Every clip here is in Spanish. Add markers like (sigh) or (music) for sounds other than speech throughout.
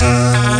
Música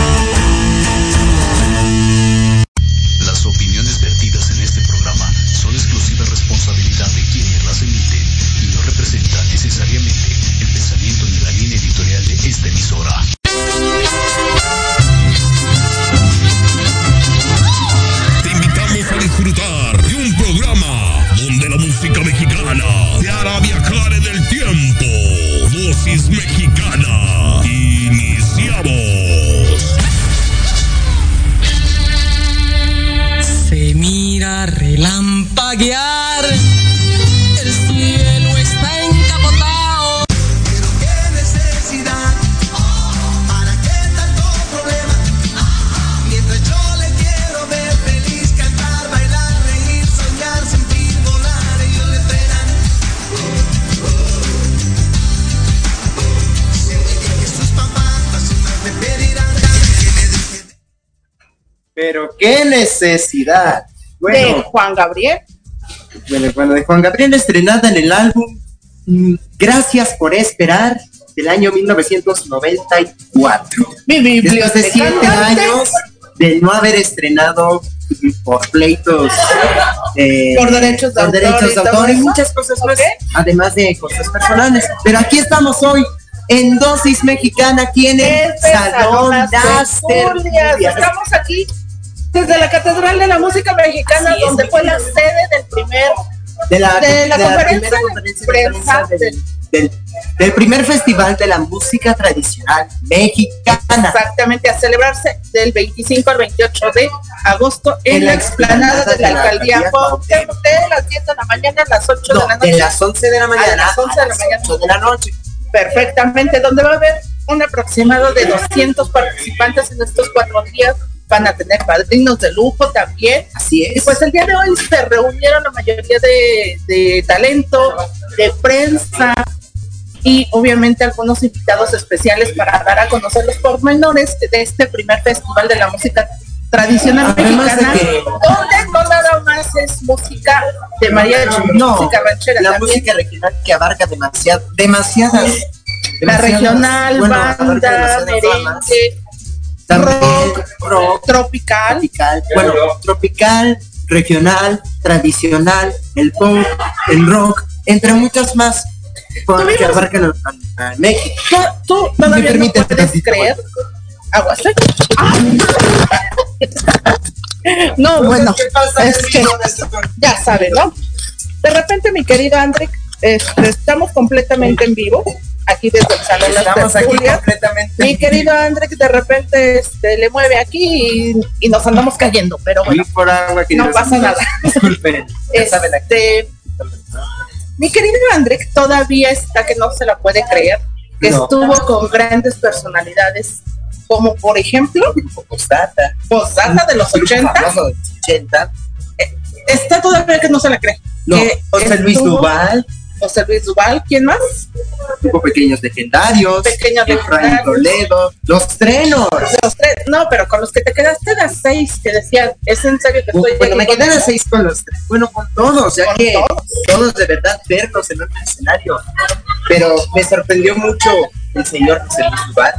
Relampaguear. El cielo está encapotado. Pero qué necesidad, para qué tanto problema. Mientras yo le quiero ver feliz, cantar, bailar, reír, soñar, sentir, volar, ellos le frenan. Siente que sus papás me pedirán de- Pero qué necesidad. de Bueno, Juan Gabriel. Bueno, bueno, de Juan Gabriel estrenada en el álbum mm, Gracias por esperar del año 1994. Mi Después de siete años de no haber estrenado mm, por pleitos eh, Por derechos de por autor derechos de autor y muchas cosas más, además de cosas personales. Pero aquí estamos hoy en Dosis Mexicana, aquí en el Este Salón Las. Estamos aquí desde la Catedral de la Música Mexicana, es, donde fue la sede del primer de la, de la conferencia primera de conferencia de prensa del, del- del primer festival de la música tradicional mexicana. exactamente a celebrarse del 25 al 28 de agosto en, En la la explanada de la alcaldía alcaldía Cuauhtémoc, de las 10 de la mañana a las 8 de No, la noche. de las 11 de la mañana las 11 de la a mañana. 8 de la noche. perfectamente, donde va a haber un aproximado de 200 participantes en estos cuatro días. Van a tener padrinos de lujo también. Así Y es. pues el día de hoy se reunieron la mayoría de, de talento, de prensa y obviamente algunos invitados especiales para dar a conocer los pormenores de este primer festival de la música tradicional Además de mexicana, que- donde no nada más es música de mariachi, No, música ranchera, la también música regional que abarca demasiado, demasiadas. la demasiadas- regional, bueno, banda, merengue, rock, rock, tropical, tropical, bueno, tropical, regional, tradicional, el pop, el rock, entre muchas más con- que Tuvimos- abarcan a México. tú, ¿Me todavía no permites puedes creer. Aguas. ¿eh? (laughs) No, bueno, es que ya saben, ¿no? De repente, mi querido André, este, estamos completamente en vivo, aquí desde el Salón Las Estamos aquí Tertulias. completamente. Mi querido André, de repente este, le mueve aquí y, y nos andamos cayendo, pero bueno, Fui por agua, no pasa nada. (laughs) Disculpen. Este, mi querido André todavía está que no se la puede creer, que No. estuvo con grandes personalidades, como por ejemplo, Grupo Postdata. Posdata de los Grupo 80, famoso de los 80. está todavía que no se la cree. No, Que José Luis Duval, José Luis Duval, ¿quién más? Grupo Pequeños Legendarios, Pequeños Legendarios. Toledo, Los Trenos. Los tres, no, pero con los que te quedaste las seis, que decían, es en serio que estoy Bueno, me quedé a contigo?" seis con los tres. Bueno, con todos, ya Con que todos. todos de verdad verlos en otro escenario. Pero me sorprendió mucho el señor José Luis Duval.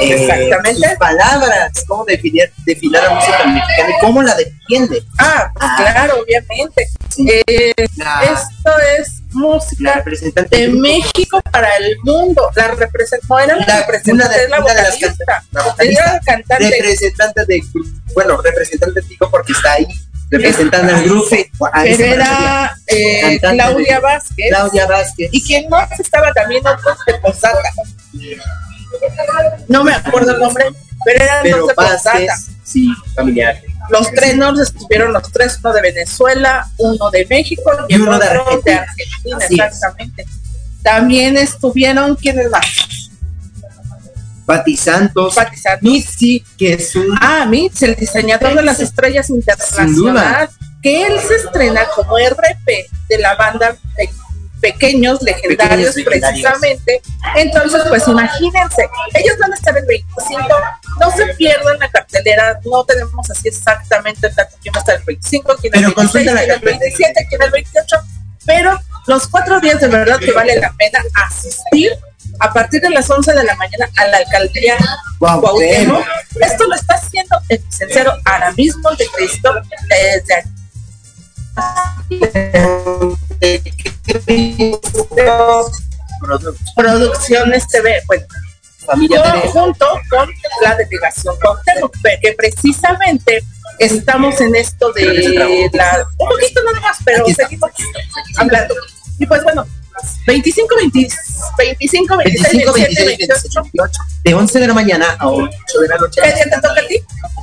Eh, Exactamente. sus palabras, cómo definir, definir la música mexicana y cómo la defiende. Ah, Ah. claro, obviamente. Sí. Eh, esto es música representante de. México para el mundo. La representó, no era la, representante, de- es la vocalista. la vocalista. era cantante. representante de bueno representante digo porque está ahí representando al grupo pero era eh, Claudia de- Vázquez. Claudia Vázquez Y quien más estaba también otros de Posdata. No me acuerdo el nombre, pero eran pero. Vázquez sí familiar Los trenos estuvieron los tres, uno de Venezuela, uno de México y, Y uno de Argentina. Es. exactamente. También estuvieron, ¿quiénes más? Pati Santos Pati Santos. Mitzi que es un Ah, Mitz, el diseñador de las estrellas internacional, que él se estrena como RP de la banda Pequeños Legendarios, Pequeños Legendarios. precisamente. Entonces, pues imagínense, ellos van a estar el 25, no se pierdan la cartelera, no tenemos así exactamente el dato, quién va a estar el 25, quién el Pero 26, consulta la quién el cartelera. 27, quién el 28, pero los cuatro días de verdad que vale la pena asistir a partir de las 11 de la mañana a la alcaldía Cuauhtémoc. Esto lo está haciendo el licenciado Aramismo de Cristo desde aquí. Producciones TV, bueno, Familia junto con la delegación Cuauhtémoc, que precisamente estamos en esto de la un poquito nada más, pero seguimos hablando. Y pues bueno, 25, 20, 25, 26, 25, 27, 26, 28. 28. De 11 de la mañana a 8 de la noche. ¿Qué día te toca a ti?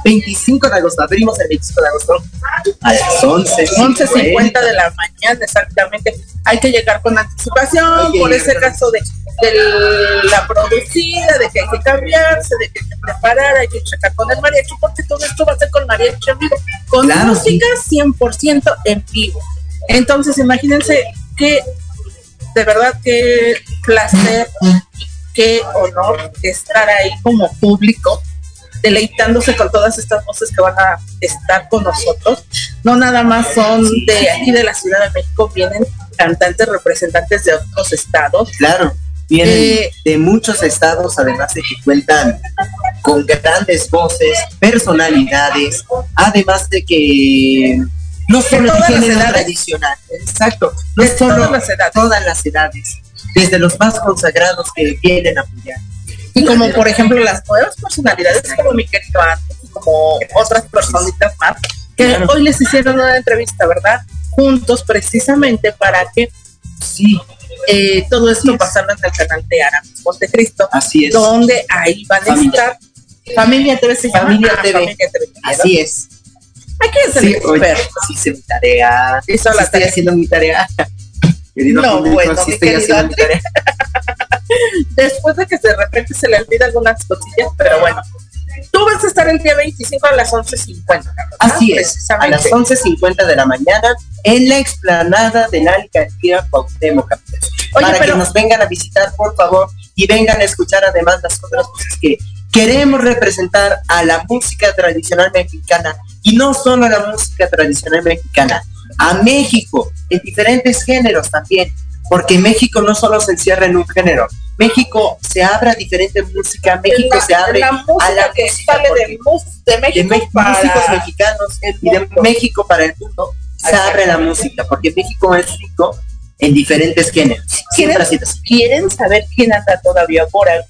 25 de agosto. Abrimos el 25 de agosto a las 11. 11.50 de la mañana, exactamente. Hay que llegar con anticipación por ese caso de, de la producida, de que hay que cambiarse, de que hay que preparar, hay que checar con el mariachi, porque todo esto va a ser con mariachi en vivo, con Claro, música 100% en vivo. Entonces, imagínense que de verdad qué placer, qué honor estar ahí como público deleitándose con todas estas voces que van a estar con nosotros. No nada más son de aquí de la Ciudad de México, vienen cantantes representantes de otros estados. Claro, vienen Eh, de muchos estados, además de que cuentan con grandes voces, personalidades, además de que no solo todas el las edades. tradicional, exacto, no De solo todas las edades. todas las edades, desde los más consagrados que vienen a apoyar. Y como por ejemplo las nuevas personalidades como mi querido Andy, como otras personitas más, que Claro. hoy les hicieron una entrevista, ¿verdad? Juntos precisamente para que Sí, eh, todo esto pasarlo en el canal de Aramis Montecristo, así es, donde ahí van a Familia. estar Familia TV se llama. Familia TV. Familia TV. así es. Aquí es el Sí, experto. hice mi tarea, sí la estoy tarea. haciendo mi tarea. (laughs) Querido No, público, bueno, sí mi estoy querido haciendo mi André. tarea. (laughs) Después de que de repente se le olvida algunas cosillas, pero bueno. Tú vas a estar el día 25 a las 11.50. ¿verdad? Así es, a las 11.50 de la mañana en la explanada de la alcaldía Cuauhtémoc Para pero- que nos vengan a visitar, por favor, y vengan a escuchar además las otras cosas que queremos representar a la música tradicional mexicana y no solo a la música tradicional mexicana, a México en diferentes géneros también, porque México no solo se encierra en un género, México se abre a diferente música, México la, se abre la música a la que música sale de, de de México Me- para músicos mexicanos y de. México para el mundo se abre la música, porque México es rico en diferentes géneros. Así. quieren saber quién anda todavía por aquí.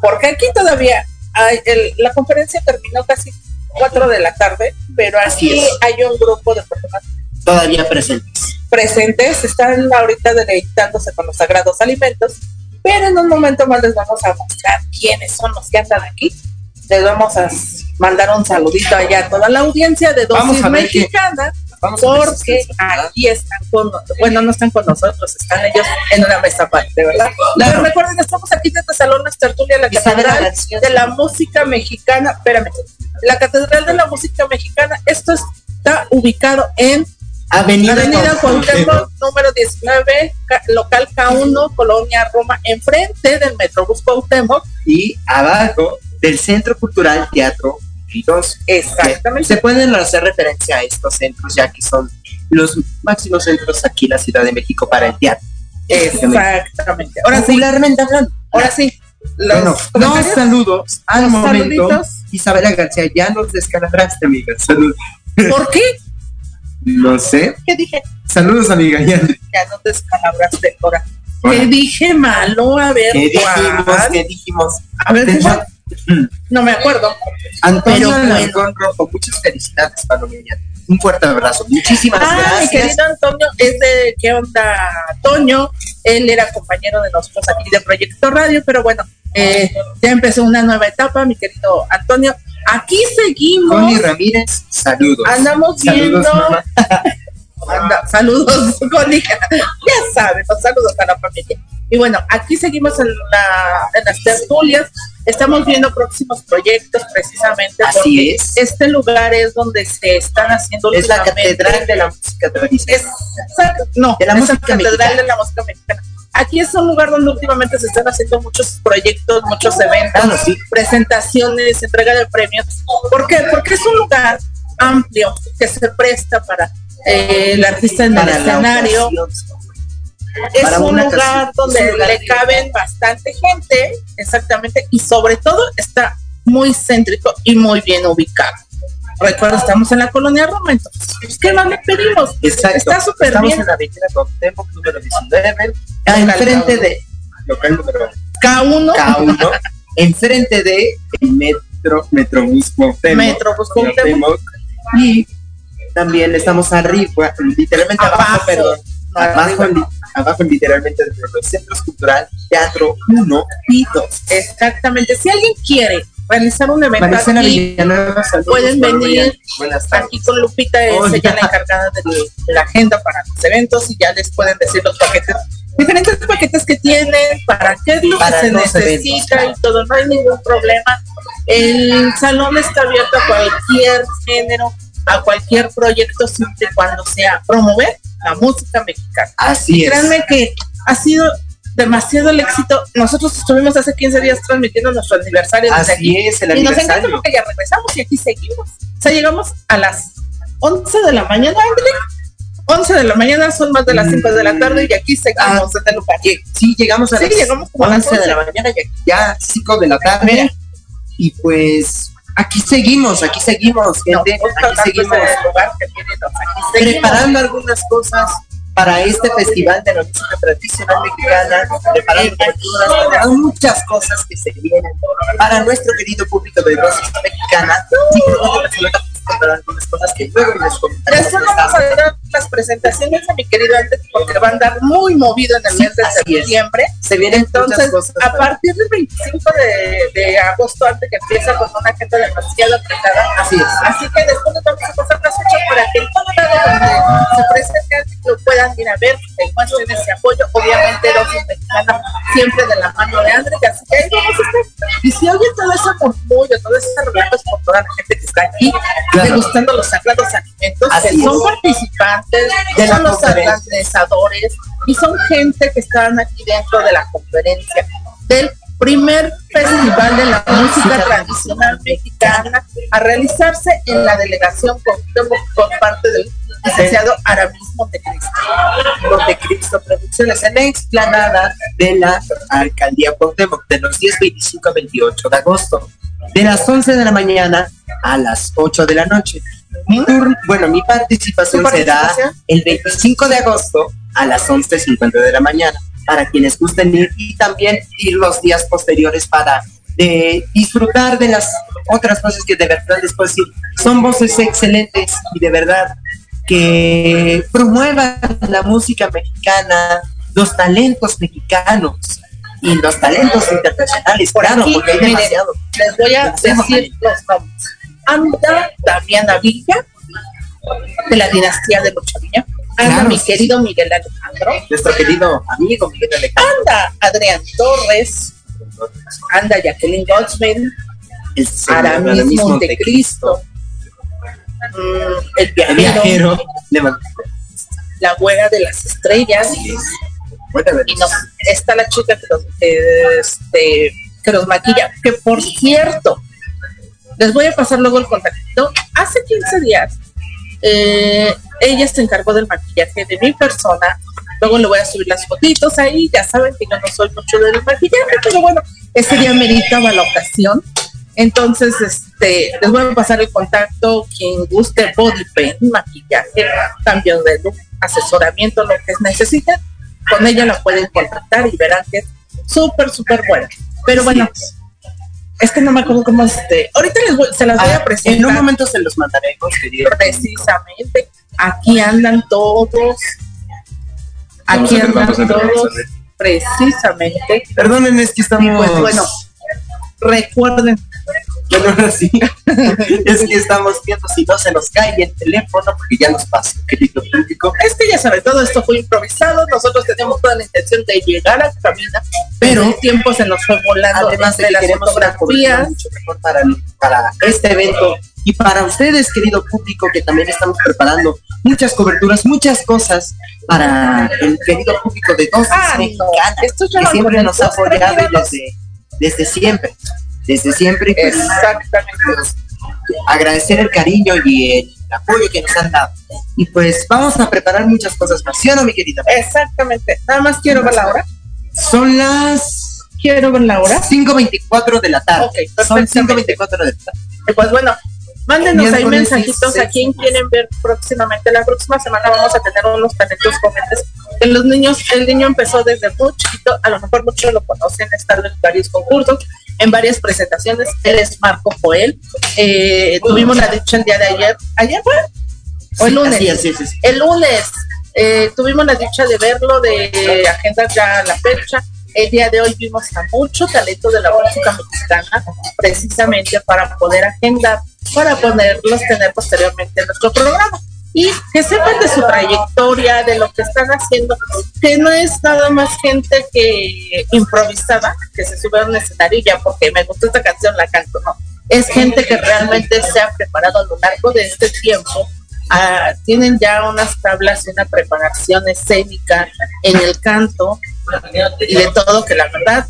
Porque aquí todavía hay el- la conferencia terminó casi 4 de la tarde, pero Así aquí es. hay un grupo de personas Todavía presentes. presentes, están ahorita deleitándose con los sagrados alimentos, pero en un momento más les vamos a mostrar quiénes son los que andan aquí. Les vamos a mandar un saludito allá a toda la audiencia de Vamos Dosis a ver qué- Mexicana, Vamos porque aquí están con, bueno, no están con nosotros, están ellos en una mesa aparte, ¿verdad? Pero recuerden, estamos aquí desde Salones Tertulia, la catedral de la música mexicana, espérame, la catedral de la música mexicana, esto está ubicado en Avenida, Avenida Cuauhtémoc. Número 19, ca- local K1, Colonia Roma, enfrente del Metrobús Cuauhtémoc. y abajo del Centro Cultural Teatro Exactamente. Se pueden hacer referencia a estos centros ya que son los máximos centros aquí en la Ciudad de México para el teatro. Exactamente. Ahora sí, Popularmente hablando. ahora sí. Los Bueno, dos saludos al Los momento. saluditos. Isabela García, ya nos descalabraste, amiga. Saludos. ¿Por qué? No sé. ¿Qué dije? Saludos, amiga. Ya. Ya no te descalabraste ahora. ¿Qué dije malo? A ver, ¿Qué dijimos? ¿Qué dijimos? A ver. No me acuerdo. Antonio Pero. Alarcón Rojo, muchas felicidades, Palomilla. Un fuerte abrazo. Muchísimas Ah, mi gracias. querido Antonio, es de ¿Qué onda, Toño? Él era compañero de nosotros aquí de Proyecto Radio, pero bueno, eh, ya empezó una nueva etapa, mi querido Antonio. Aquí seguimos. Connie Ramírez, saludos. Andamos Saludos, viendo. mamá. (laughs) Anda, saludos, Connie. Ya saben, los saludos a la familia. Y bueno, aquí seguimos en, la, en las tertulias. Estamos viendo próximos proyectos precisamente. Así porque es. Este lugar es donde se están haciendo Es la catedral de la música tradicional. no, De la es música catedral mexicana. de la música mexicana. Aquí es un lugar donde últimamente se están haciendo muchos proyectos, muchos eventos, sí. presentaciones, entrega de premios. ¿Por qué? Porque es un lugar amplio que se presta para eh, el artista en el escenario, ocasión. Es Para un lugar donde un lugar le caben bastante gente, exactamente, y sobre todo está muy céntrico y muy bien ubicado. Recuerda, estamos en la colonia Roma, entonces, pues, ¿qué más le pedimos? Exacto. Está súper Estamos bien. en la avenida Cuauhtémoc, número 19, ah, enfrente de local número K1, K1, (laughs) enfrente de metro, Metrobús Cuauhtémoc. Metrobús Cuauhtémoc. Y también estamos arriba, literalmente abajo, Abajo. perdón. No, Abajo, abajo literalmente de los centros cultural, teatro 1 y 2. Exactamente. Si alguien quiere realizar un evento aquí, saludos, pueden venir aquí con Lupita es Oh, ella la encargada de, la agenda para los eventos y ya les pueden decir los paquetes, diferentes paquetes que tienen, para qué es lo Para que se necesita y todo, no hay ningún problema. El salón está abierto a cualquier género, a cualquier proyecto, siempre y cuando sea promover la música mexicana. Así es. Créanme que ha sido demasiado el éxito. Nosotros estuvimos hace 15 días transmitiendo nuestro aniversario desde aquí. Así es, el Y nos encanta aniversario. porque ya regresamos y aquí seguimos. O sea, llegamos a las 11 de la mañana, André. 11 de la mañana, son más de las 5 de la tarde y aquí seguimos en el lugar. Lle- Sí, llegamos a Sí, las llegamos como a las 11 de la 11. mañana y aquí ya 5 de la tarde. Mira. Y pues aquí seguimos, aquí seguimos, gente. aquí seguimos preparando algunas cosas para este festival de la música tradicional mexicana, preparando preparando muchas cosas que se vienen para nuestro querido público de música mexicana. Simplemente Barcelona preparar algunas cosas que luego les comentaremos. Después vamos a dar las presentaciones a mi querido Andrés porque va a andar muy movido en el mes de así es. septiembre. Se vienen muchas Entonces, cosas. a partir del 25 de, de agosto, antes que empieza con una agenda demasiado apretada, Así es. Así que después nos vamos a pasar las fechas para que en todo lado donde se presenten lo puedan ir a ver, encuentren ese apoyo. Obviamente, Dosis Mexicana siempre de la mano de Andrés, así que ahí vamos a estar. Y si oyen está aquí Claro. degustando los sagrados alimentos, Así que son es. participantes, De son los organizadores y son gente que están aquí dentro de la conferencia del primer festival de la música tradicional mexicana a realizarse en la delegación Cuauhtémoc por parte del licenciado Aramis Montecristo. Montecristo Producciones en la explanada de la alcaldía Cuauhtémoc de los días 25 a 28 de agosto de las 11 de la mañana a las 8 de la noche. Mi turno, bueno, mi participación, ¿Tu será el 25 de agosto a las 11.50 de la mañana para quienes gusten ir y también ir los días posteriores para eh, disfrutar de las otras cosas que de verdad les puedo decir son voces excelentes y de verdad que promuevan la música mexicana, los talentos mexicanos y los talentos internacionales, Por claro, aquí, porque hay demasiado. Les voy a decir los nombres. Anda Damiana Villa, de la dinastía de Luchavilla. Anda Claro, mi sí. querido Miguel Alejandro. Nuestro querido amigo Miguel Alejandro, Anda Adrián Torres. Anda Jacqueline Goldsmith. el señor Aramis Montecristo. mm, el el viajero, mando- la güera de las estrellas. Y nos, está la chica que los, este, que los maquilla. Que por cierto, les voy a pasar luego el contacto. Hace 15 días, eh, ella se encargó del maquillaje de mi persona. Luego le voy a subir las fotitos ahí. Ya saben que yo no soy mucho del maquillaje, pero bueno, ese día meritaba la ocasión. Entonces, este, les voy a pasar el contacto. Quien guste body paint, maquillaje, cambio de look, asesoramiento, lo que necesiten, con ella la pueden contactar y verán que es súper, súper buena. Pero bueno, es que no me acuerdo cómo este. Ahorita les voy- se las voy Ah, a presentar. en un momento se los mandaremos, querido. Precisamente. Aquí andan todos. Aquí ver, andan todos. Precisamente. Perdonen, es que estamos. pues bueno, recuerden, Bueno, ahora sí. (laughs) es que estamos viendo si no se nos cae el teléfono, porque ya nos pasó, querido público. es que ya saben, todo esto fue improvisado. Nosotros teníamos toda la intención de llegar a cabina, pero Pero- el tiempo se nos fue volando Además de entre que las queremos una cobertura fotografías. mucho mejor para, para este evento y para ustedes, querido público, que también estamos preparando muchas coberturas, muchas cosas para el querido público de Dosis Ah, no, ya que siempre nos ha apoyado desde, desde siempre, desde siempre. pues, Exactamente. pues, agradecer el cariño y el apoyo que nos han dado. Y pues vamos a preparar muchas cosas más, ¿sí o no, mi querida? Exactamente. Nada más quiero ver la hora. Son las Quiero ver la hora. 5.24 de la tarde. Ok, Son perfectamente. 5.24 de la tarde. Pues bueno, mándenos ahí mensajitos a 16. quien quieren ver próximamente. La próxima semana vamos a tener unos talentos jóvenes. Los niños, el niño empezó desde muy chiquito, a lo mejor muchos lo conocen, está en varios concursos, en varias presentaciones. Él es Marco Joel. Eh, tuvimos la dicha el día de ayer. ¿Ayer fue? O el Sí, lunes. así es. El lunes eh, tuvimos la dicha de verlo, de agendar ya la fecha. El día de hoy vimos a mucho talento de la música mexicana, precisamente para poder agendar, para poderlos tener posteriormente en nuestro programa. Y que sepan de su trayectoria, de lo que están haciendo, que no es nada más gente que improvisada, que se sube a un escenario ya porque me gustó esta canción la canto, no. Es gente que realmente se ha preparado a lo largo de este tiempo ah, tienen ya unas tablas y una preparación escénica en el canto y de todo que la verdad,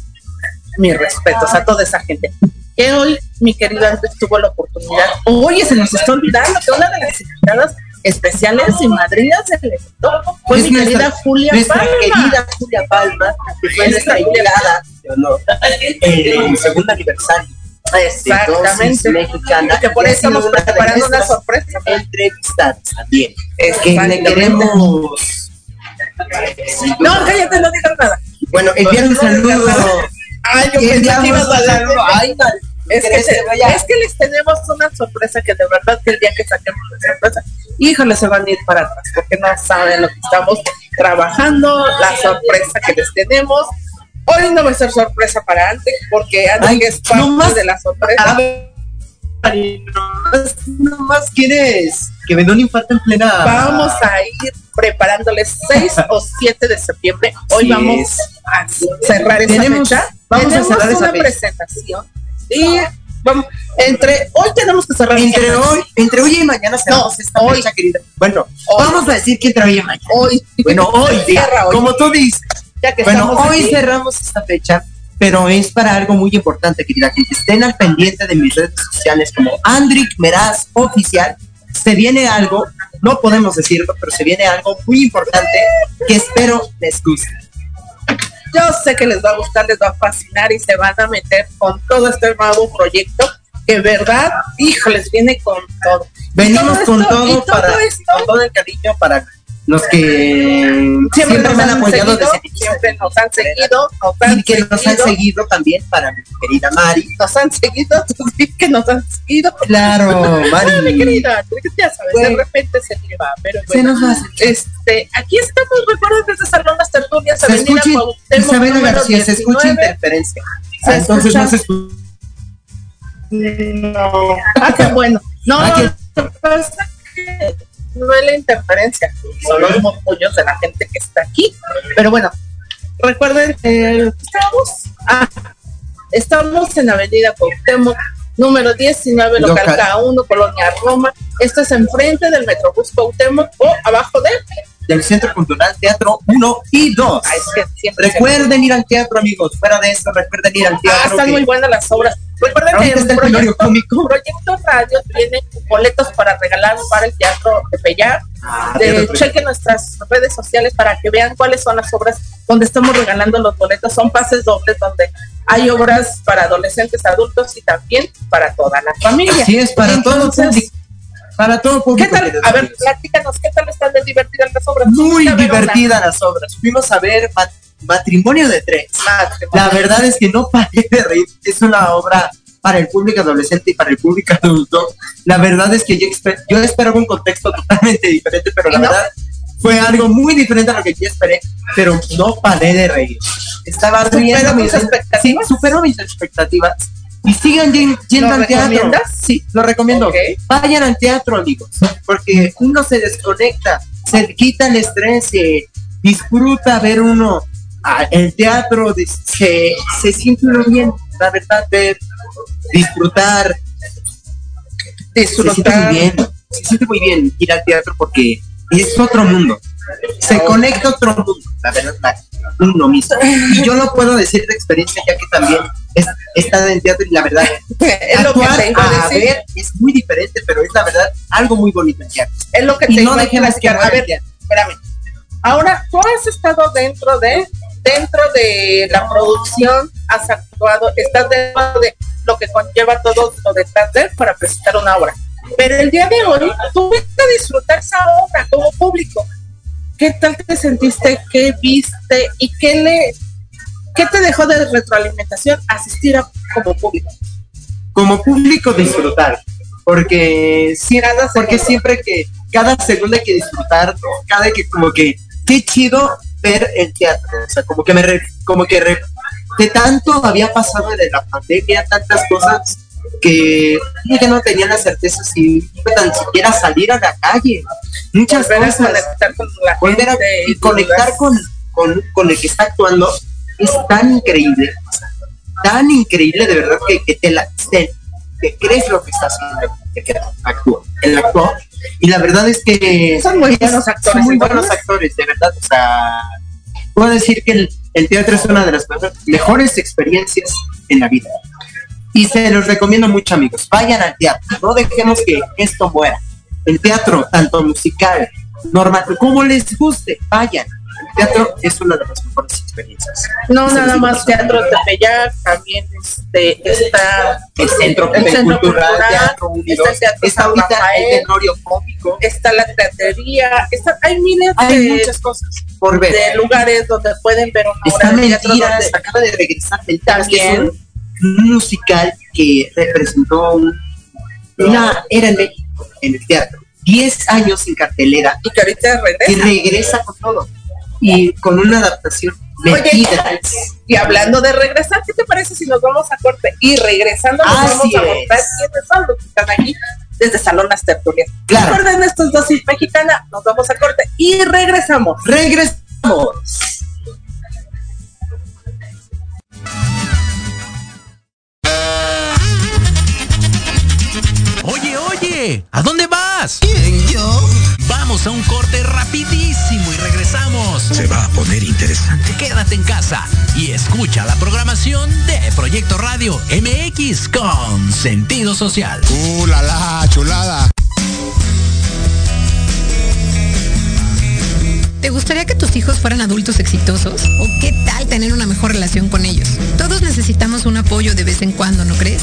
mis respetos a toda esa gente. Que hoy mi querido Andrés tuvo la oportunidad, oye, se nos está olvidando que una de las invitadas especiales y madrinas del evento fue Es mi nuestra- querida Julia Nuestra Palma. querida Julia Palma, que fue nuestra invitada de honor en el segundo aniversario Exactamente. Mexicana. Que por eso estamos preparando una sorpresa. entrevistadas también. Que le queremos. No, cállate, no digas nada. Bueno, enviar un saludo. Ay, yo pensé que ibas a saludo. Ay, no, Es que, ¿crees se- vaya? es que les tenemos una sorpresa que de verdad que el día que saquemos la sorpresa, híjole, se van a ir para atrás porque no saben lo que estamos trabajando, la sorpresa que les tenemos. Hoy no va a ser sorpresa para antes porque antes es parte no más. de la sorpresa. A ver, nomás- nomás quieres que me dé un infarto en plena. Vamos a ir preparándoles 6 o 7 de septiembre. Hoy vamos es. a cerrar esa Tenemos- fecha. vamos a cerrar esa una fecha. presentación y vamos, entre hoy tenemos que cerrar Entre hoy, entre hoy y mañana cerramos esta hoy. fecha, querida. Bueno, Hoy. vamos a decir que entre hoy y mañana. hoy. Bueno, hoy, ya, Cierra hoy. como tú dices. ya que Bueno, hoy aquí. cerramos esta fecha, pero es para algo muy importante, querida gente. Estén al pendiente de mis redes sociales como Andric Meraz Oficial. Se viene algo, no podemos decirlo, pero se viene algo muy importante que espero les guste. Yo sé que les va a gustar, les va a fascinar y se van a meter con todo este nuevo proyecto que verdad, híjoles, viene con todo. Venimos con esto- y todo, para, esto con todo el cariño para los que siempre, nos me han apoyado seguido, desde siempre nos han seguido, nos han y que nos han seguido, seguido también para mi querida Mari. nos han seguido, (laughs) sí que nos han seguido. Claro, (laughs) Ay, mi Mari. querida, ya sabes, de repente se me va, pero Se bueno. nos hace. Este, aquí estamos, recuerden desde Salón Las Tertulias, Se Avenida número García, se escucha 19. interferencia. Se Ah, entonces no escucha- se escucha. No. Ah, qué bueno. No, Ah, no, que no es la interferencia, son los murmullos de la gente que está aquí. Pero bueno, recuerden, eh, estamos, ah, estamos en Avenida Cuauhtémoc, número 19, local, Local. K1, Colonia Roma. Esto es enfrente del Metrobús Cuauhtémoc o abajo de... Del Centro Cultural Teatro 1 y 2. Ah, es que Recuerden ir al teatro, amigos. Fuera de eso, recuerden ir al Ah, teatro. están que muy buenas las obras. Recuerden que el proyecto, cómico. Proyecto Radio tiene boletos para regalar para el Teatro de Pellar. Ah, De, chequen nuestras redes sociales para que vean cuáles son las obras donde estamos regalando los boletos. Son pases dobles donde hay obras para adolescentes, adultos y también para toda la familia. Así es, para todo Entonces, público. Para todo ¿Qué público. tal? queridos A ver, platícanos, ¿qué tal están de divertidas las obras? Muy divertidas las obras. Fuimos a ver mat- Matrimonio de Tres. La verdad es que no paré de reír. Es una obra para el público adolescente y para el público adulto. La verdad es que yo, esper- yo esperaba un contexto totalmente diferente, pero la verdad fue algo muy diferente a lo que yo esperé, pero no paré de reír. Estaba ¿Superó riendo mis expectativas? Sí, superó mis expectativas. Y sigan yen- yendo ¿Lo al teatro. Sí, lo recomiendo. Vayan al teatro, amigos, porque uno se desconecta, se quita el estrés, se disfruta ver uno el teatro, se, se siente uno bien, la verdad, ver, disfrutar, se siente disfrutar. muy bien, se siente muy bien ir al teatro porque es otro mundo, se conecta otro mundo, la verdad, uno mismo. Y yo lo puedo decir de experiencia, ya que también es- estado en teatro y la verdad, (laughs) es lo que actuar te iba a decir. ver es muy diferente, pero es la verdad algo muy bonito en teatro. Es lo que Y te no dejemos que. A ver, espérame. Ahora, tú has estado dentro de, dentro de la producción, has actuado, estás dentro de lo que conlleva todo lo detrás de para presentar una obra. Pero el día de hoy, tú viste a disfrutar esa obra como público. ¿Qué tal te sentiste? ¿Qué viste? ¿Y qué le, qué te dejó de retroalimentación asistir a, como público? como público disfrutar, porque siempre, porque siempre que cada segundo hay que disfrutar, cada que como que qué chido ver el teatro, o sea, como que me re- como que re- de tanto había pasado de la pandemia, tantas cosas que ya no tenía la certeza si iba tan siquiera salir a la calle. Muchas Volver a cosas conectar con la volver a gente y conectar con, con, con el que está actuando es tan increíble, tan increíble de verdad que, que te, la, te, te crees lo que está haciendo, que, que actúa, el actor. Y la verdad es que Son muy buenos actores, son muy buenos actores, de verdad. O sea, puedo decir que el, el teatro es una de las mejor- mejores experiencias en la vida. Y se los recomiendo mucho, amigos. Vayan al teatro, no dejemos que esto muera. El teatro, tanto musical, normal, como les guste, vayan. El teatro es una de las mejores experiencias. No, Se nada más teatro Tepeyac, también este, está El centro, el centro cultural, cultural, teatro unido, está el teatro está San ahorita el tenorio cómico. está la teatería, está, hay miles Hay de, muchas cosas por ver. de lugares donde pueden ver una Está obra de teatro Mentiras, donde- acaba de regresar es También. Musical que representó un- una era en México, en el teatro. 10 años sin cartelera y que ahorita y regresa. regresa con todo. Y con una adaptación Oye, y hablando de regresar, ¿qué te parece si nos vamos a corte? Y regresando nos Así vamos a mostrar quiénes son los que están aquí desde Salón Las Tertulias. Claro. Recuerden estos dosis mexicana, nos vamos a corte y regresamos. Regresamos. Oye, ¿a dónde vas? yo? Vamos a un corte rapidísimo y regresamos. Se va a poner interesante. Quédate en casa y escucha la programación de Proyecto Radio MX con sentido social. ¡Uh, la, la chulada! ¿Te gustaría que tus hijos fueran adultos exitosos? ¿O qué tal tener una mejor relación con ellos? Todos necesitamos un apoyo de vez en cuando, ¿no crees?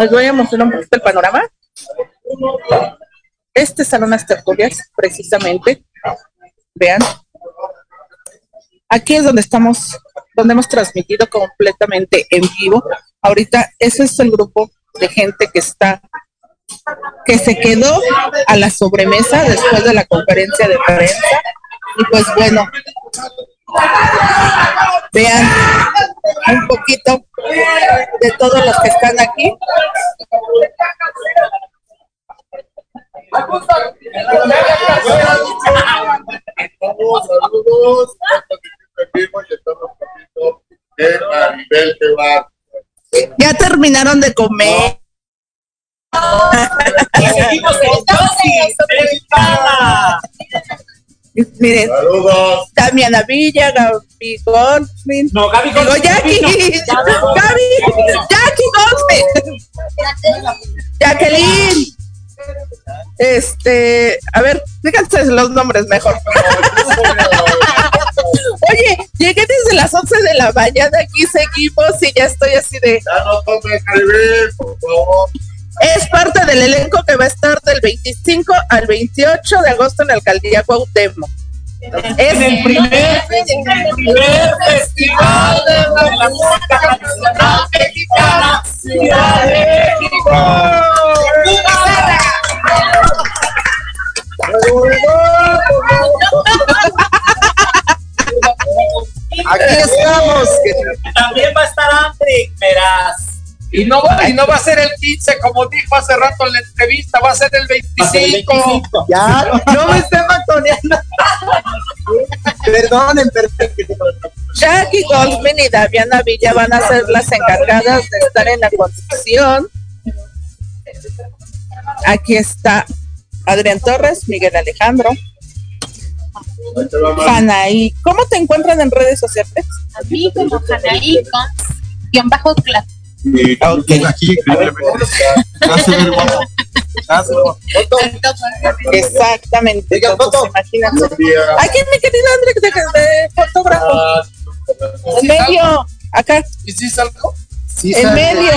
Os voy a mostrar un poquito el panorama. Este salón las tertulias, precisamente. Vean. Aquí es donde estamos, donde hemos transmitido completamente en vivo. Ahorita ese es el grupo de gente que está, que se quedó a la sobremesa después de la conferencia de prensa. Y pues bueno, vean un poquito de todos los que están aquí. Saludos. Ya terminaron de comer. Miren, Saludos. Damiana Villa, Gaby Goldstein. No, Gaby Digo, Goldstein. Jackie, No. Gaby, Jackie Goldstein. Jacqueline. Este, a ver, fíjense los nombres mejor. (laughs) Oye, llegué desde las 11 de la mañana, aquí seguimos y ya estoy así de... Ya no tome escribir, por favor. Es parte del elenco que va a estar del 25 al 28 de agosto en la alcaldía Cuauhtémoc. Es En el primer, primer festival de la música tradicional mexicana, Ciudad de Aquí estamos. También va a estar Andrick, verás. Y no, va, y no va a ser el 15, como dijo hace rato en la entrevista, va a ser el 25. Ya, no me estén matoneando. Perdonen, perdón. Jackie Goldman y Daviana Villa van a ser las encargadas de estar en la conducción. Aquí está Adrián Torres, Miguel Alejandro, Anaí. ¿Cómo te encuentran en redes sociales? A mí como Anaí con guion bajo clase. Aquí, Exactamente. Diga, foto. Aquí mi querido André de, fotógrafo. Ah, en medio, acá, ¿Y si salgo? Sí, en medio,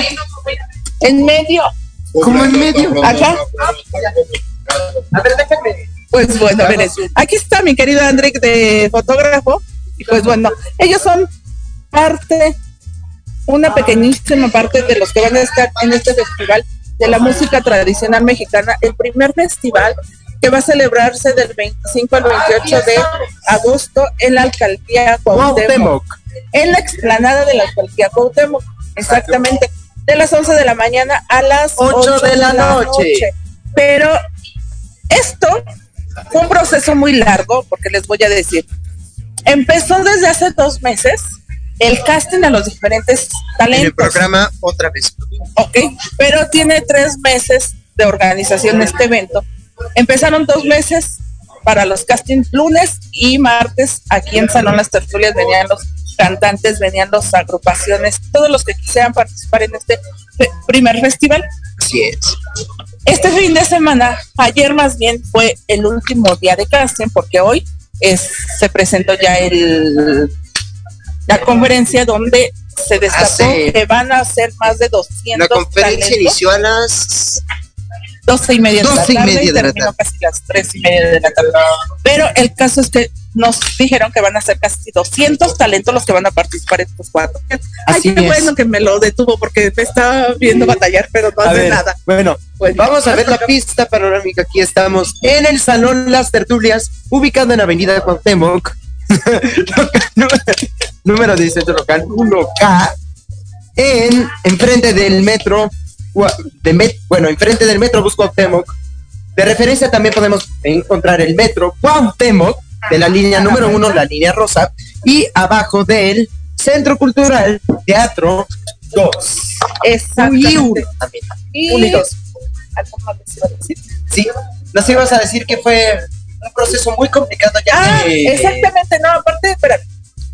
en medio. ¿Cómo en medio? Acá. A ver, déjame. Pues bueno, miren, aquí está mi querido André de fotógrafo. Y pues bueno, ellos son parte, una pequeñísima parte de los que van a estar en este festival de la música tradicional mexicana, el primer festival que va a celebrarse del 25 al 28 de agosto en la alcaldía Cuauhtémoc, en la explanada de la alcaldía Cuauhtémoc, exactamente, de las 11 de la mañana a las 8, de la noche. Pero esto fue un proceso muy largo, porque les voy a decir, empezó desde hace dos meses el casting a los diferentes En talentos. el programa otra vez. Ok, pero tiene tres meses de organización este evento. Empezaron dos meses para los castings lunes y martes aquí en Salón Las Tertulias venían los cantantes, venían las agrupaciones, todos los que quisieran participar en este fe- primer festival. Así es. Este fin de semana, ayer más bien fue el último día de casting porque hoy es, se presentó ya el la conferencia donde se destacó Hace- que van a ser más de 200 La conferencia talentos. inició a las 12 y media de la 12 y tarde media y de la terminó casi las 3 y media de la tarde. Pero el caso es que nos dijeron que van a ser casi 200 talentos los que van a participar en estos cuatro. Ay, qué es. bueno que me lo detuvo porque me estaba viendo batallar, pero no A hace ver, nada. Bueno, vamos a ver la pista panorámica. Aquí estamos en el Salón Las Tertulias, ubicado en Avenida Cuauhtémoc. (laughs) Número- número 18, local 1K, en enfrente del metro, de met- bueno, enfrente del metro Bus Cuauhtémoc. De referencia también podemos encontrar el metro Cuauhtémoc, de la línea número uno, la línea rosa, y abajo del Centro Cultural Teatro 2. Exactamente. También. Y- Uno y dos. ¿Algo más les iba a decir? Sí, nos ibas a decir que fue un proceso muy complicado ya Ah, que exactamente, no, aparte, espera.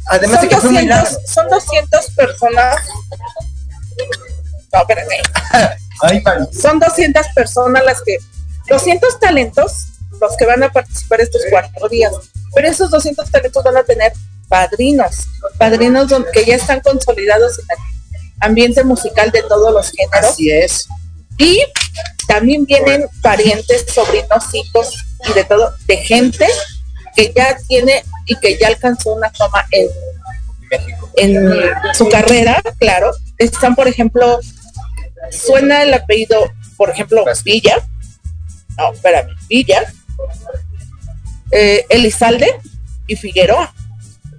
Además son de que fue muy 200, largo. son 200 personas. No, espérate. Ay. Son 200 personas las que, 200 talentos los que van a participar estos cuatro días. Pero esos 200 talentos van a tener padrinos, padrinos que ya están consolidados en la, ambiente musical de todos los géneros. Así es. Y también vienen parientes, sobrinos, hijos y de todo, de gente que ya tiene y que ya alcanzó una fama en, en su carrera, claro. Están, por ejemplo, suena el apellido, por ejemplo, Villa. No, espérame, Villa. eh, Elizalde y Figueroa.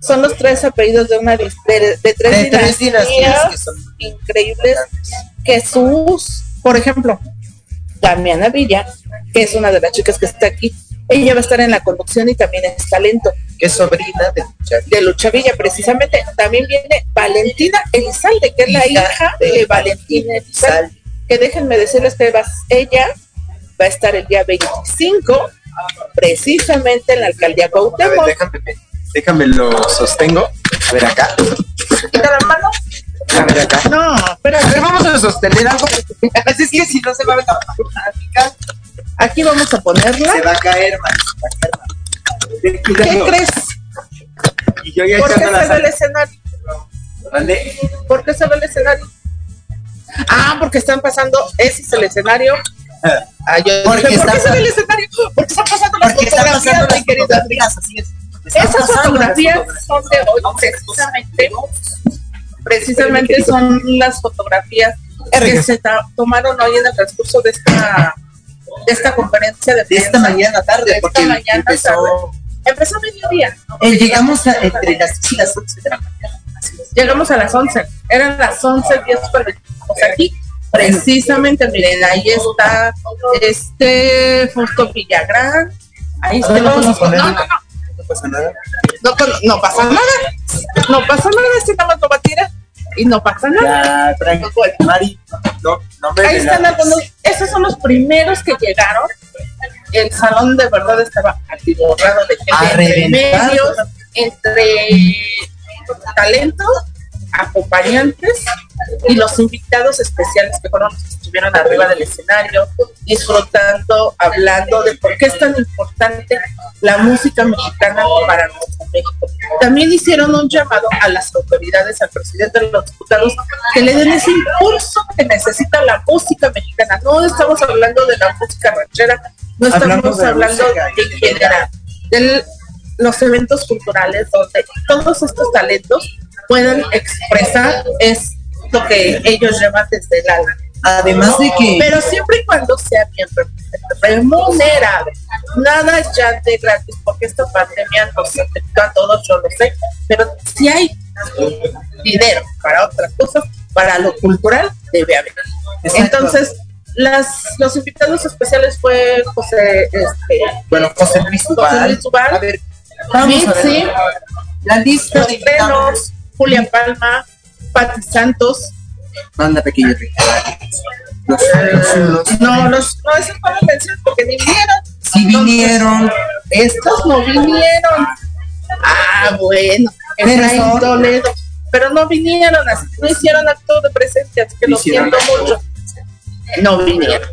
Son los tres apellidos de una de, de tres, De tres dinastías, dinastías que son increíbles. Jesús, por ejemplo, Damiana Villa, que es una de las chicas que está aquí, ella va a estar en la conducción y también es talento. Que es sobrina de Lucha De Lucha Villa, precisamente. También viene Valentina Elizalde, que es la Hija de Valentina Elizalde. Que déjenme decirles que va- ella va a estar el día 25, precisamente en la alcaldía A ver, Cuauhtémoc. déjame, déjame lo sostengo. A ver acá. ¿Quita la mano? A ver acá. No, A espérate. ver, vamos a sostener algo. (laughs) Así es que si no se va a ver la Aquí vamos a ponerla. Se va a caer, man. Se va a caer, man. Ten ¿Qué crees? Y yo ya ¿Por qué se ve el escenario? ¿Vale? ¿Por qué se ve el escenario? Ah, porque están pasando, ese es el escenario. Ah, yo Porque dije, ¿por qué están- se ve el escenario? Porque están pasando las Porque están fotografías, pasando mi las fotografías, así es. Están Esas pasando fotografías fotografías. son de hoy, precisamente. Precisamente son las fotografías que se tomaron hoy en el transcurso de esta de esta conferencia de De esta mañana tarde, De porque mañana empezó- tarde. Empezó a mediodía. Eh, llegamos a, entre las 10 y las 11 de la mañana. Llegamos a las 11. Eran las 11, 10 cuando llegamos aquí. Precisamente, miren, ahí está este Fausto Villagrán. Ahí está. No, poner- no, no, No pasa nada. no, no, no pasa nada. No pasa nada, este nada más lo va a tirar. Y no pasa nada. Ya, tranquilo. Mari, no, no me Ahí están algunos, esos son los primeros que llegaron. El salón de verdad estaba atiborrado de gente entre medios, entre talentos, acompañantes y los invitados especiales que fueron los que estuvieron arriba del escenario, disfrutando, hablando de por qué es tan importante la música mexicana para nuestro México. También hicieron un llamado a las autoridades, al presidente de los diputados, que le den ese impulso que necesita la música mexicana. No estamos hablando de la música ranchera, no estamos hablando de general, de los eventos culturales donde todos estos talentos puedan expresar es lo que ellos llaman desde el alma. Además de que Pero siempre y cuando sea bien remunerado. Nada es ya de gratis, porque esta pandemia nos afectó a todos, yo lo sé. Pero si hay dinero para otras cosas, para lo cultural, debe haber. Exacto. Entonces, las, los invitados especiales fue José, este, bueno, José Luis Duval, A ver, vamos a ver. Mitzi, La lista de. Trenos, Julia Palma, Pati Santos, Manda pequeño Ricardo. Los, los, no, los, no, esos los menciono porque ni vinieron. Sí vinieron. Estos no vinieron. Ah, bueno. Pero Efraín Toledo. Pero no vinieron, así, no hicieron acto de presencia, así que lo siento mucho. No vinieron.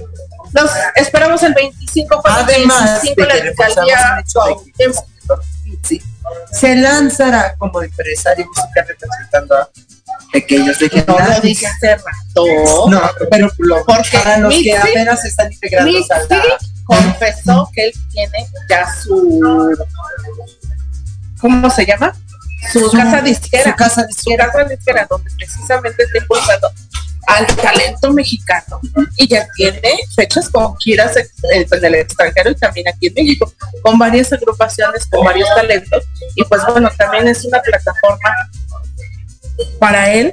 Nos esperamos el 25 para el Además 25 la que alcaldía el hecho de que el señor Mitzi se lanzará como empresario musical representando a pequeños No lo legendarios. dije hace rato. No, pero lo- Porque para los que apenas están integrando Mitzi a la... confesó que él tiene ya su ¿cómo se llama? Su, Su- casa disquera. su casa Su casa disquera, donde precisamente está impulsando al talento mexicano y ya tiene fechas con giras en el extranjero y también aquí en México, con varias agrupaciones, con varios talentos. Y pues bueno, también es una plataforma para él,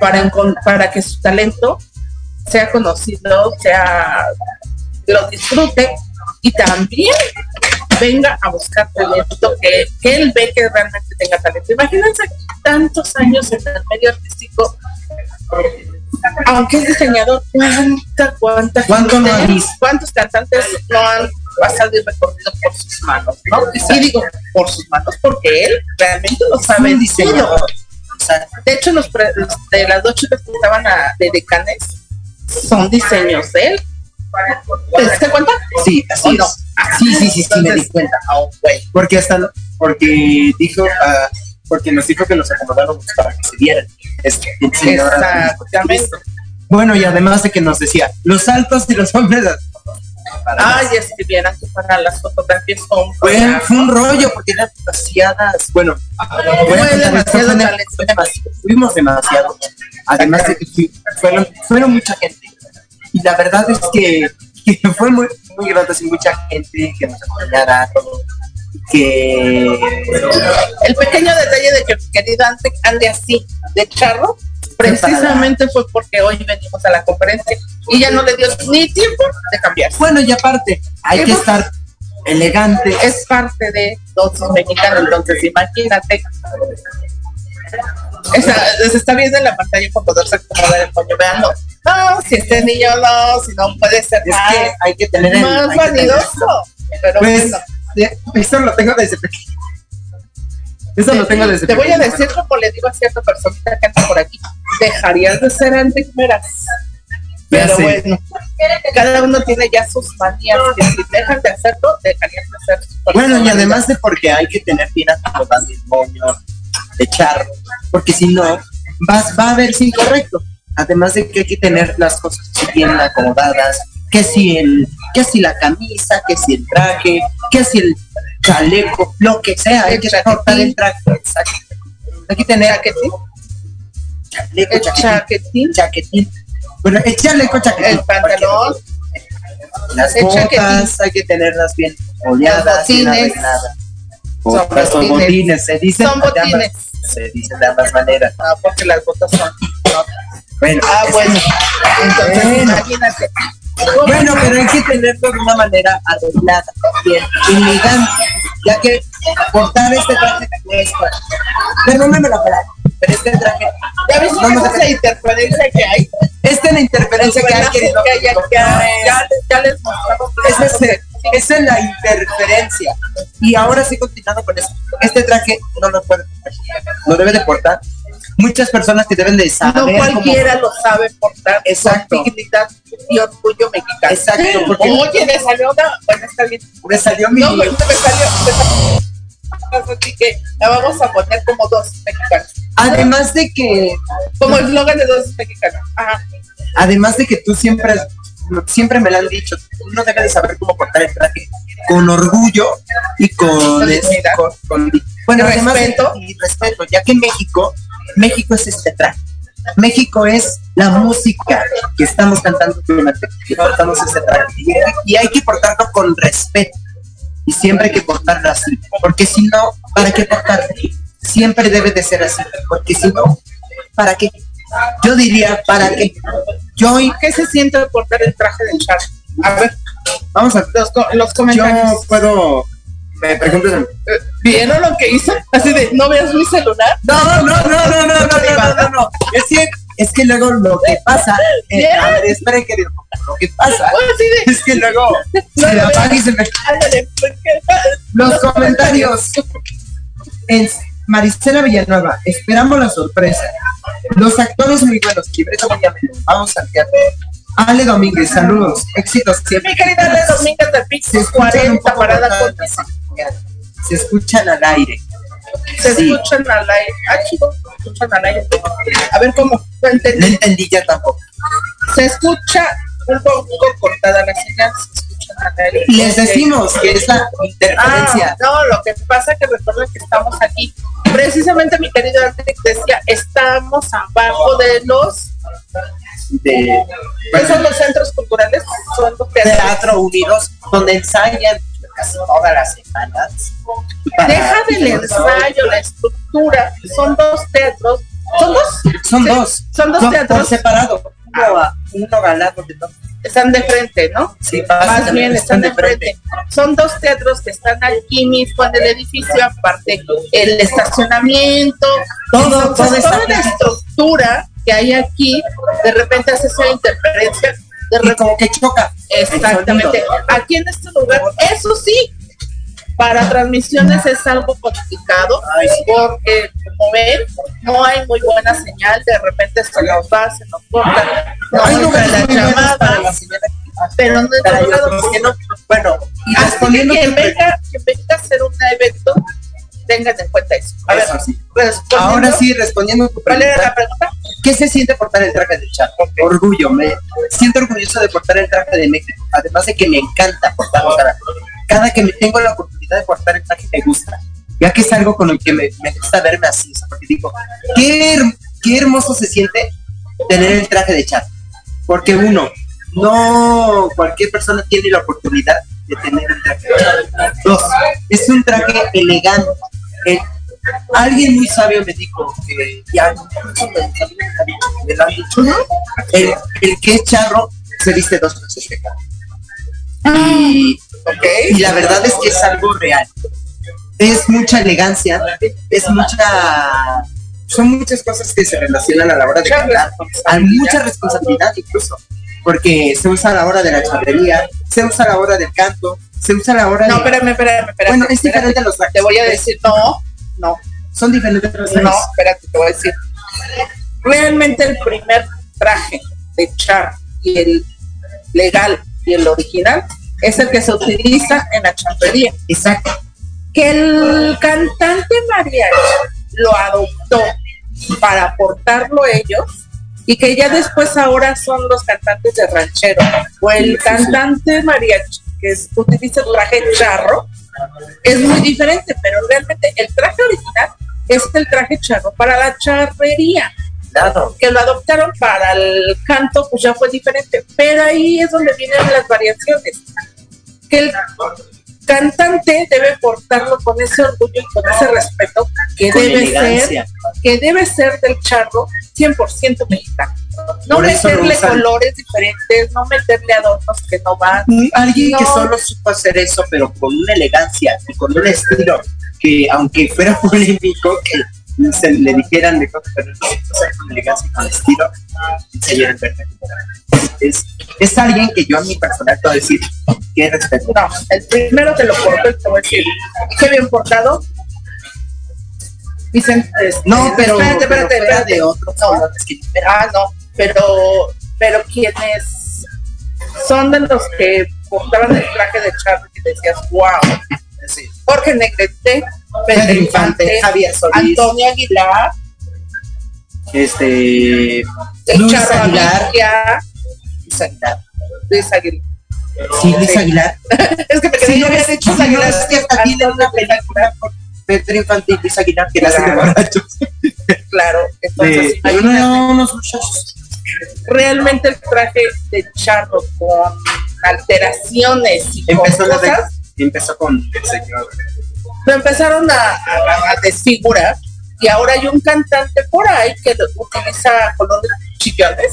para, para que su talento sea conocido, sea lo disfrute y también venga a buscar talento que, que él ve que realmente tenga talento. Imagínense tantos años en el medio artístico, aunque es diseñador, cuánta, cuánta ¿Cuánto gente, cuántos cantantes no han pasado y recorrido por sus manos, ¿no? Y digo, por sus manos, porque él realmente lo sabe diseñador. De hecho, los, pre- los de las dos chicas que estaban a- de decanes son diseños de él. ¿Te diste cuenta? Sí, así ¿O no? es. Sí, sí, sí, sí, me di cuenta. oh. Porque hasta, porque dijo, ah, porque nos dijo que los acomodáramos para que se vieran. Exactamente. Bueno, y además de que nos decía, los altos y los hombres. Ay, es que vieran que para las fotografías son Fue, fue un rollo porque eran demasiadas. Bueno, voy a Fue demasiado fuimos demasiado. Además de que fueron, fueron mucha gente. Y la verdad es que, que (laughs) fue muy, muy grato así, mucha gente que nos acompañara. Que El pequeño detalle de que querido ande, ande así, de charro, precisamente fue porque hoy venimos a la conferencia y ya no le dio ni tiempo de cambiar. Bueno, y aparte, hay que estar elegante. Es parte de dosis mexicano, entonces imagínate. Esa, se está viendo en la pantalla para poderse acomodar el pollo. Vean, no, no, si este niño no, si no puede ser Es más, que hay que tener el- más vanidoso. Pero Pues, bueno, eso lo tengo desde pequeño. Eso lo tengo desde te voy a decir como le digo a cierta personita que anda por aquí, dejarías de ser anticueras. Pero bueno, cada uno tiene ya sus manías que si dejan de hacerlo, dejarían de sus Bueno, y además de porque hay que tener acomodado el moño, echar, porque si no, vas, va a verse incorrecto. Además de que hay que tener las cosas bien acomodadas, que si el, que si la camisa, que si el traje, que si el chaleco, lo que sea, hay El que cortar el traje, exacto. Hay que tener chaquetín, chaleco, el chaquetín, chaquetín. Bueno, el chaleco, chaquetín. el pantalón, Las el botas chaquetín. hay que tenerlas bien oleadas, bien botines. arregladas. Son Botas o botines. botines, se dicen Son de ambas- botines. se dicen de ambas maneras. Ah, porque las botas son. Bueno, Ah, bueno. Entonces, Bueno. imagínate. Bueno, pero hay que tenerlo de una manera arreglada, bien, elegante, ya que portar este traje cuesta. Perdóname la palabra, pero este traje. ¿Ya viste no esa es la interferencia que hay? Esta es la interferencia que hay, querido. Que ya, ya, ya, ya les mostramos. Esa es, esa es la interferencia. Y ahora sí continuando con eso. Este traje no lo puede no debe de portar. Muchas personas que deben de No saber cualquiera cómo- lo sabe portar Exacto. con dignidad y orgullo mexicano. Exacto, porque- Oye, me salió una... Bueno, está bien. me salió mi No, pues, me salió... me salió- Así que la vamos a poner como dos mexicanos. además de que Como eslogan de dos mexicanos. Ajá. además de que tú siempre siempre me lo han dicho uno debe de saber cómo portar el traje con orgullo y con, Con es- dignidad. con- con bueno de- respeto. y respeto ya que México México es este traje. México es la música que estamos cantando durante que portamos este traje. Y, hay que portarlo con respeto. Y siempre hay que portarlo así. Porque si no para qué portarlo siempre debe de ser así. Porque si no para qué yo diría para qué yo ¿Qué se siente portar el traje del char? A ver, vamos a los, los comentarios. yo puedo me preguntas a mí. Eh, ¿Vieron lo que hizo? Así de, ¿no veas mi celular? no no no no no no no no no no es que es que luego lo que pasa eh, a ver esperen querido lo que pasa de, es que luego No se lo apaga y se me ándale, los comentarios en Maricela Villanueva esperamos la sorpresa los actores muy buenos libreto Benjamín vamos al teatro Ale Domínguez saludos éxitos siempre Mi querida Ale Domínguez del Pix se escuchan un 40 poco parada con se escuchan al aire se Sí. escuchan al aire. Ah, chico, se escuchan al aire. A ver cómo. No no entendí. entendí ya tampoco Se escucha un poco cortada la señal, se escuchan al aire. les decimos que es la Ah, interferencia no, lo que pasa es que recuerden que estamos aquí. Precisamente mi querido Alex decía, estamos abajo de los, de ¿qué son los centros culturales? Son los teatros. Teatro Unidos donde ensayan casi todas las semanas Deja del ensayo, la estructura. Son dos teatros. ¿Son dos? son Sí, dos Son dos por teatros. separado uno, del otro Están de frente, ¿no? sí Más bien, están de frente. Son dos teatros que están aquí mismo en el edificio, aparte el estacionamiento, Todo, Entonces, todo está toda la estructura que hay aquí, de repente hace esa interferencia. Y como que choca exactamente. Aquí en este lugar, eso sí, para transmisiones es algo complicado, porque como ven, no hay muy buena señal, de repente se nos va, se nos corta, no hay entra lugares la muy buenos llamada, para la señora pero no en todos lados. que bueno y que venga, quien venga a hacer un evento, tengan en cuenta eso. A ver, Eso sí. respondiendo. Ahora sí, respondiendo a tu ¿Cuál era pregunta. la pregunta? ¿Qué se siente portar el traje de charro? Orgullo, me siento orgulloso de portar el traje de México, además de que me encanta portarlo. sea, cada que me tengo la oportunidad de portar el traje me gusta, ya que es algo con lo que me, me gusta verme así, o sea, porque digo, qué, her- qué hermoso se siente tener el traje de charro, porque uno, no cualquier persona tiene la oportunidad de tener el traje. Dos, es un traje elegante. El- alguien muy sabio me dijo que ya me- han dicho, el, el que es charro se viste dos veces de cara. Y, y la verdad es que es algo real. Es mucha elegancia, es mucha son muchas cosas que se relacionan a la hora de cantar, hay mucha responsabilidad incluso, porque se usa a la hora de la charrería, se usa a la hora del canto, se usa la hora No, de... espérame, espérame, espérame. Bueno, es espérate. diferente a los trajes. Te voy a decir, no, no. Son diferentes los. No, espérate, te voy a decir. Realmente el primer traje de char y el legal y el original es el que se utiliza en la charrería. Exacto. Que el cantante mariachi lo adoptó para portarlo ellos y que ya después ahora son los cantantes de ranchero o el cantante mariachi que es- utiliza el traje charro es muy diferente, pero realmente el traje original es el traje charro para la charrería. Claro. Que lo adoptaron para el canto, pues ya fue diferente. Pero ahí es donde vienen las variaciones. Que el cantante debe portarlo con ese orgullo y con ese respeto que Con debe elegancia. ser, que debe ser del charro 100% mexicano. No Por meterle colores diferentes, no meterle adornos que no van. Alguien que No. solo supo hacer eso, pero con una elegancia y con un estilo que, aunque fuera (laughs) polémico, que se le dijeran de cosas, pero no, o sea, con elegancia y con estilo, Alberto Aguilar. es, es alguien que yo a mi personal te voy a decir que respeto. No, el primero te lo porto y te voy a decir, qué bien portado. Dicen, No, pero, espérate, pero espérate, fuera espérate. de otros No. colores que Ah, no, pero, pero quienes son de los que portaban el traje de Charlie y decías, wow. Jorge Negrete, Pedro Infante, Javier Solís. Antonio Aguilar, este Luis Aguilar, Aguilar, Luis Aguilar. Luis Aguilar. Sí, Luis Aguilar. (laughs) es que me quedé Sí, yo dicho no, Aguilar. es que una película con Pedro Infante y Luis Aguilar que la hacen de borrachos. Claro, entonces no, unos muchachos. Realmente el traje de charro con alteraciones y Empezó, con cosas, empezó con el señor. lo empezaron a, a- a desfigurar y ahora hay un cantante por ahí que utiliza colores chillones,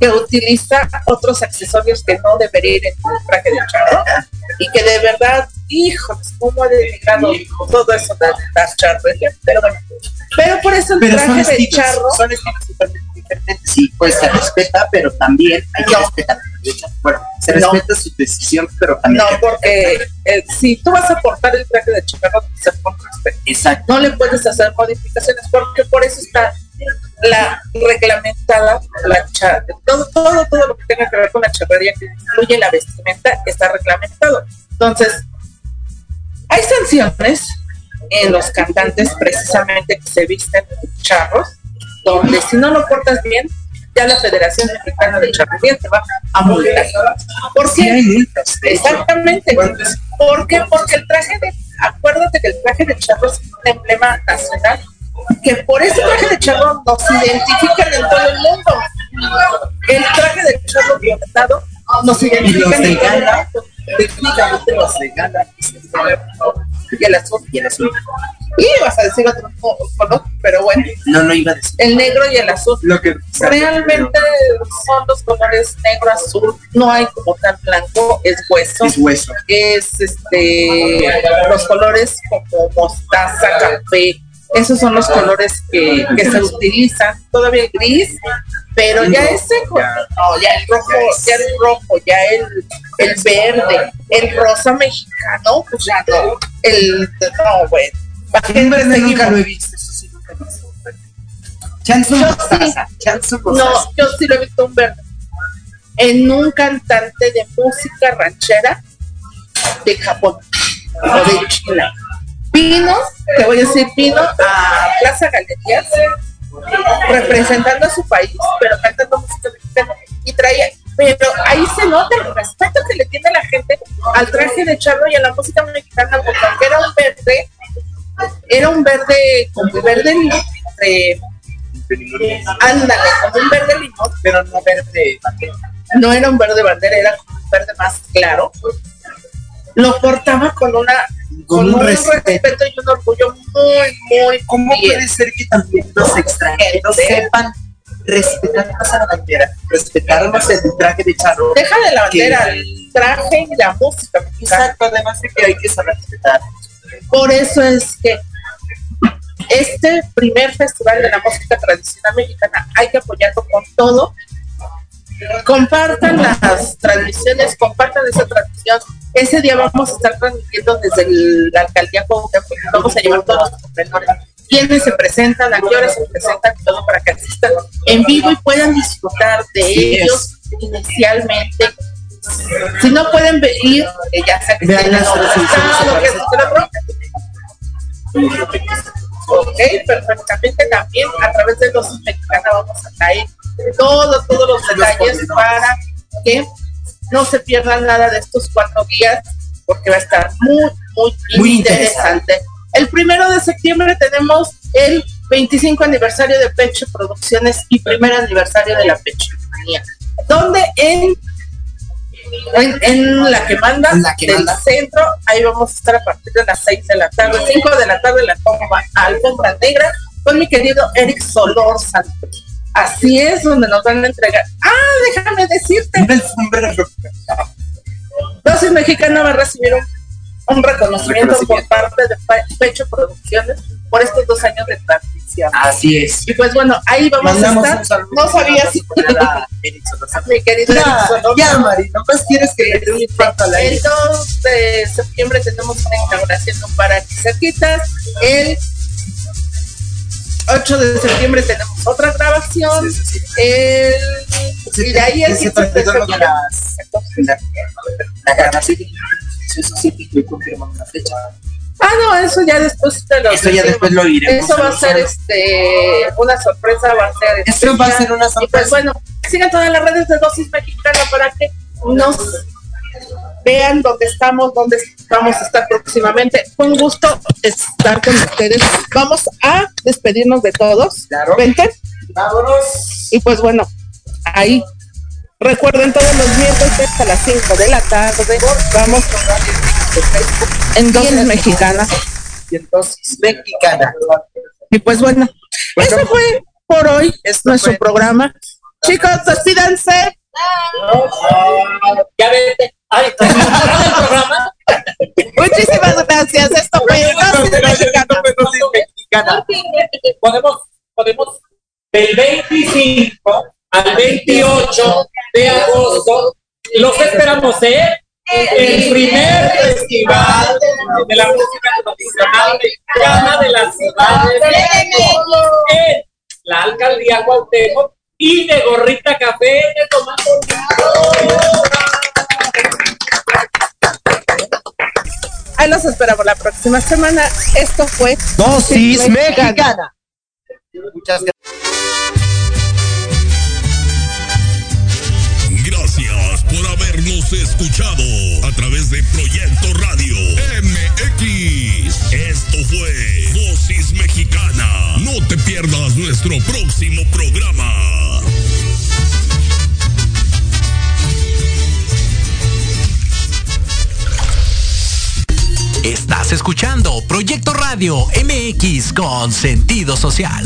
que utiliza otros accesorios que no debería ir en un traje de charro y que de verdad, hijos, cómo ha dedicado todo eso de las charrerías, pero bueno, pero por eso el Pero traje de charro son estilos totalmente Sí, pues se respeta, pero también hay que respetar. Bueno, se No. respeta su decisión, pero también. No, porque eh, si tú vas a portar el traje de ser con respeto. Exacto. No le puedes hacer modificaciones porque por eso está la reglamentada la cha- todo, todo, todo lo que tenga que ver con la charrería que incluye la vestimenta está reglamentado. Entonces, hay sanciones en los cantantes precisamente que se visten charros, donde si no lo portas bien, ya la Federación Mexicana de Charrería te va a multar. ¿Por qué? Exactamente. ¿Por qué? Porque el traje de, acuérdate que el traje de charro es un emblema nacional, que por ese traje de charro nos identifican en todo el mundo. El traje de charro violentado nos de en el mundo. Y el azul. y el azul. Y vas a decir otro color, pero bueno, No, no iba a decir. el negro y el azul. Lo que Realmente son los colores negro, azul, no hay como tal blanco, es hueso. es hueso. es este los colores como mostaza, café, esos son los colores que, que se utilizan, todavía el gris, pero ya es seco, no, ya el rojo, ya el rojo, ya el, el verde, el rosa mexicano, pues ya no, el no, bueno, ¿para qué En verde nunca lo he visto, eso sí nunca lo he visto. Chanson chanson No, yo sí lo he visto un verde. En un cantante de música ranchera de Japón o de China. Vino, te voy a decir, vino a Plaza Galerías representando a su país, pero cantando música mexicana y traía, pero ahí se nota el respeto que le tiene la gente al traje de charro y a la música mexicana, porque era un verde, era un verde como verde eh, ándale, como un verde limón, pero no verde bandera. No era un verde bandera, era un verde más claro. Lo portaba con una Con con un respeto. respeto. y un orgullo muy, muy ¿Cómo bien. puede ser que también los extranjeros sepan respetar más a la bandera, respetar más el traje de charro? Deja de la bandera, Que- el traje y la música. Exacto, además de que hay que saber respetar. Por eso es que este primer festival de la música tradicional mexicana hay que apoyarlo con todo. Compartan las transmisiones, compartan esa transmisión. Ese día vamos a estar transmitiendo desde el- la alcaldía Cuauhtémoc, vamos a llevar todos los pormenores, quiénes se presentan, a qué hora se presentan, todo para que asistan en vivo y puedan disfrutar de es. ellos inicialmente. Si no pueden ir, eh, ya sea que estén en Ok, perfectamente. También a través de los mexicanos vamos a traer todos, todos los detalles para que no se pierdan nada de estos cuatro días, porque va a estar muy, muy, Muy interesante. El primero de septiembre tenemos el 25 aniversario de Pecho Producciones y primer aniversario de la Pecho Manía, donde en en, en la que manda En la que del manda. centro, ahí vamos a estar a partir de las 6 de la tarde, 5 de la tarde, la alfombra, alfombra negra, con mi querido Eric Solor Santos. Así es, donde nos van a entregar. Ah, déjame decirte. Dosis Mexicana va a recibir un, un reconocimiento por parte de Pe- Pecho Producciones por estos dos años de transmisión. Así es. Y pues bueno, ahí vamos Mandamos a un estar. saludo No sabía si a mi querido Ya, Mari, nomás quieres que le dé un infarto al aire. el 2 de septiembre tenemos una inauguración un aquí cerquitas. El 8 de septiembre tenemos otra grabación. El, y de ahí el Ese 15 de septiembre. la, la grabación. Eso sí, y confirman una fecha. Ah, no, eso ya después te lo Eso ya después lo iremos Eso va a ser este una sorpresa, va a ser Eso va a ser una Y pues sorpresa. bueno, sigan todas las redes de Dosis Mexicana para que nos vean dónde estamos, dónde vamos a estar próximamente. Fue un gusto estar con ustedes. Vamos a despedirnos de todos. Claro. Vente. Vámonos. Y pues bueno, ahí. Recuerden todos los miércoles a las 5 de la tarde. Vamos en Dosis Mexicana. Y entonces, mexicana. Y pues bueno, eso fue por hoy. Es nuestro fue. programa. Chicos, despídanse. Ya vete. Ay, (laughs) ¿terminaron el programa? Muchísimas gracias. Esto fue Dosis Mexicana. Podemos, podemos, del 25 al 28 de agosto, los esperamos, ¿eh? El primer festival de la música tradicional mexicana de la ciudad de México, en la alcaldía Cuauhtémoc y de Gorrita Café de Tomás Ahí los esperamos la próxima semana. Esto fue Dosis mexicana. Muchas gracias. Gracias habernos escuchado a través de Proyecto Radio MX. Esto fue Dosis Mexicana. No te pierdas nuestro próximo programa. Estás escuchando Proyecto Radio MX con sentido social.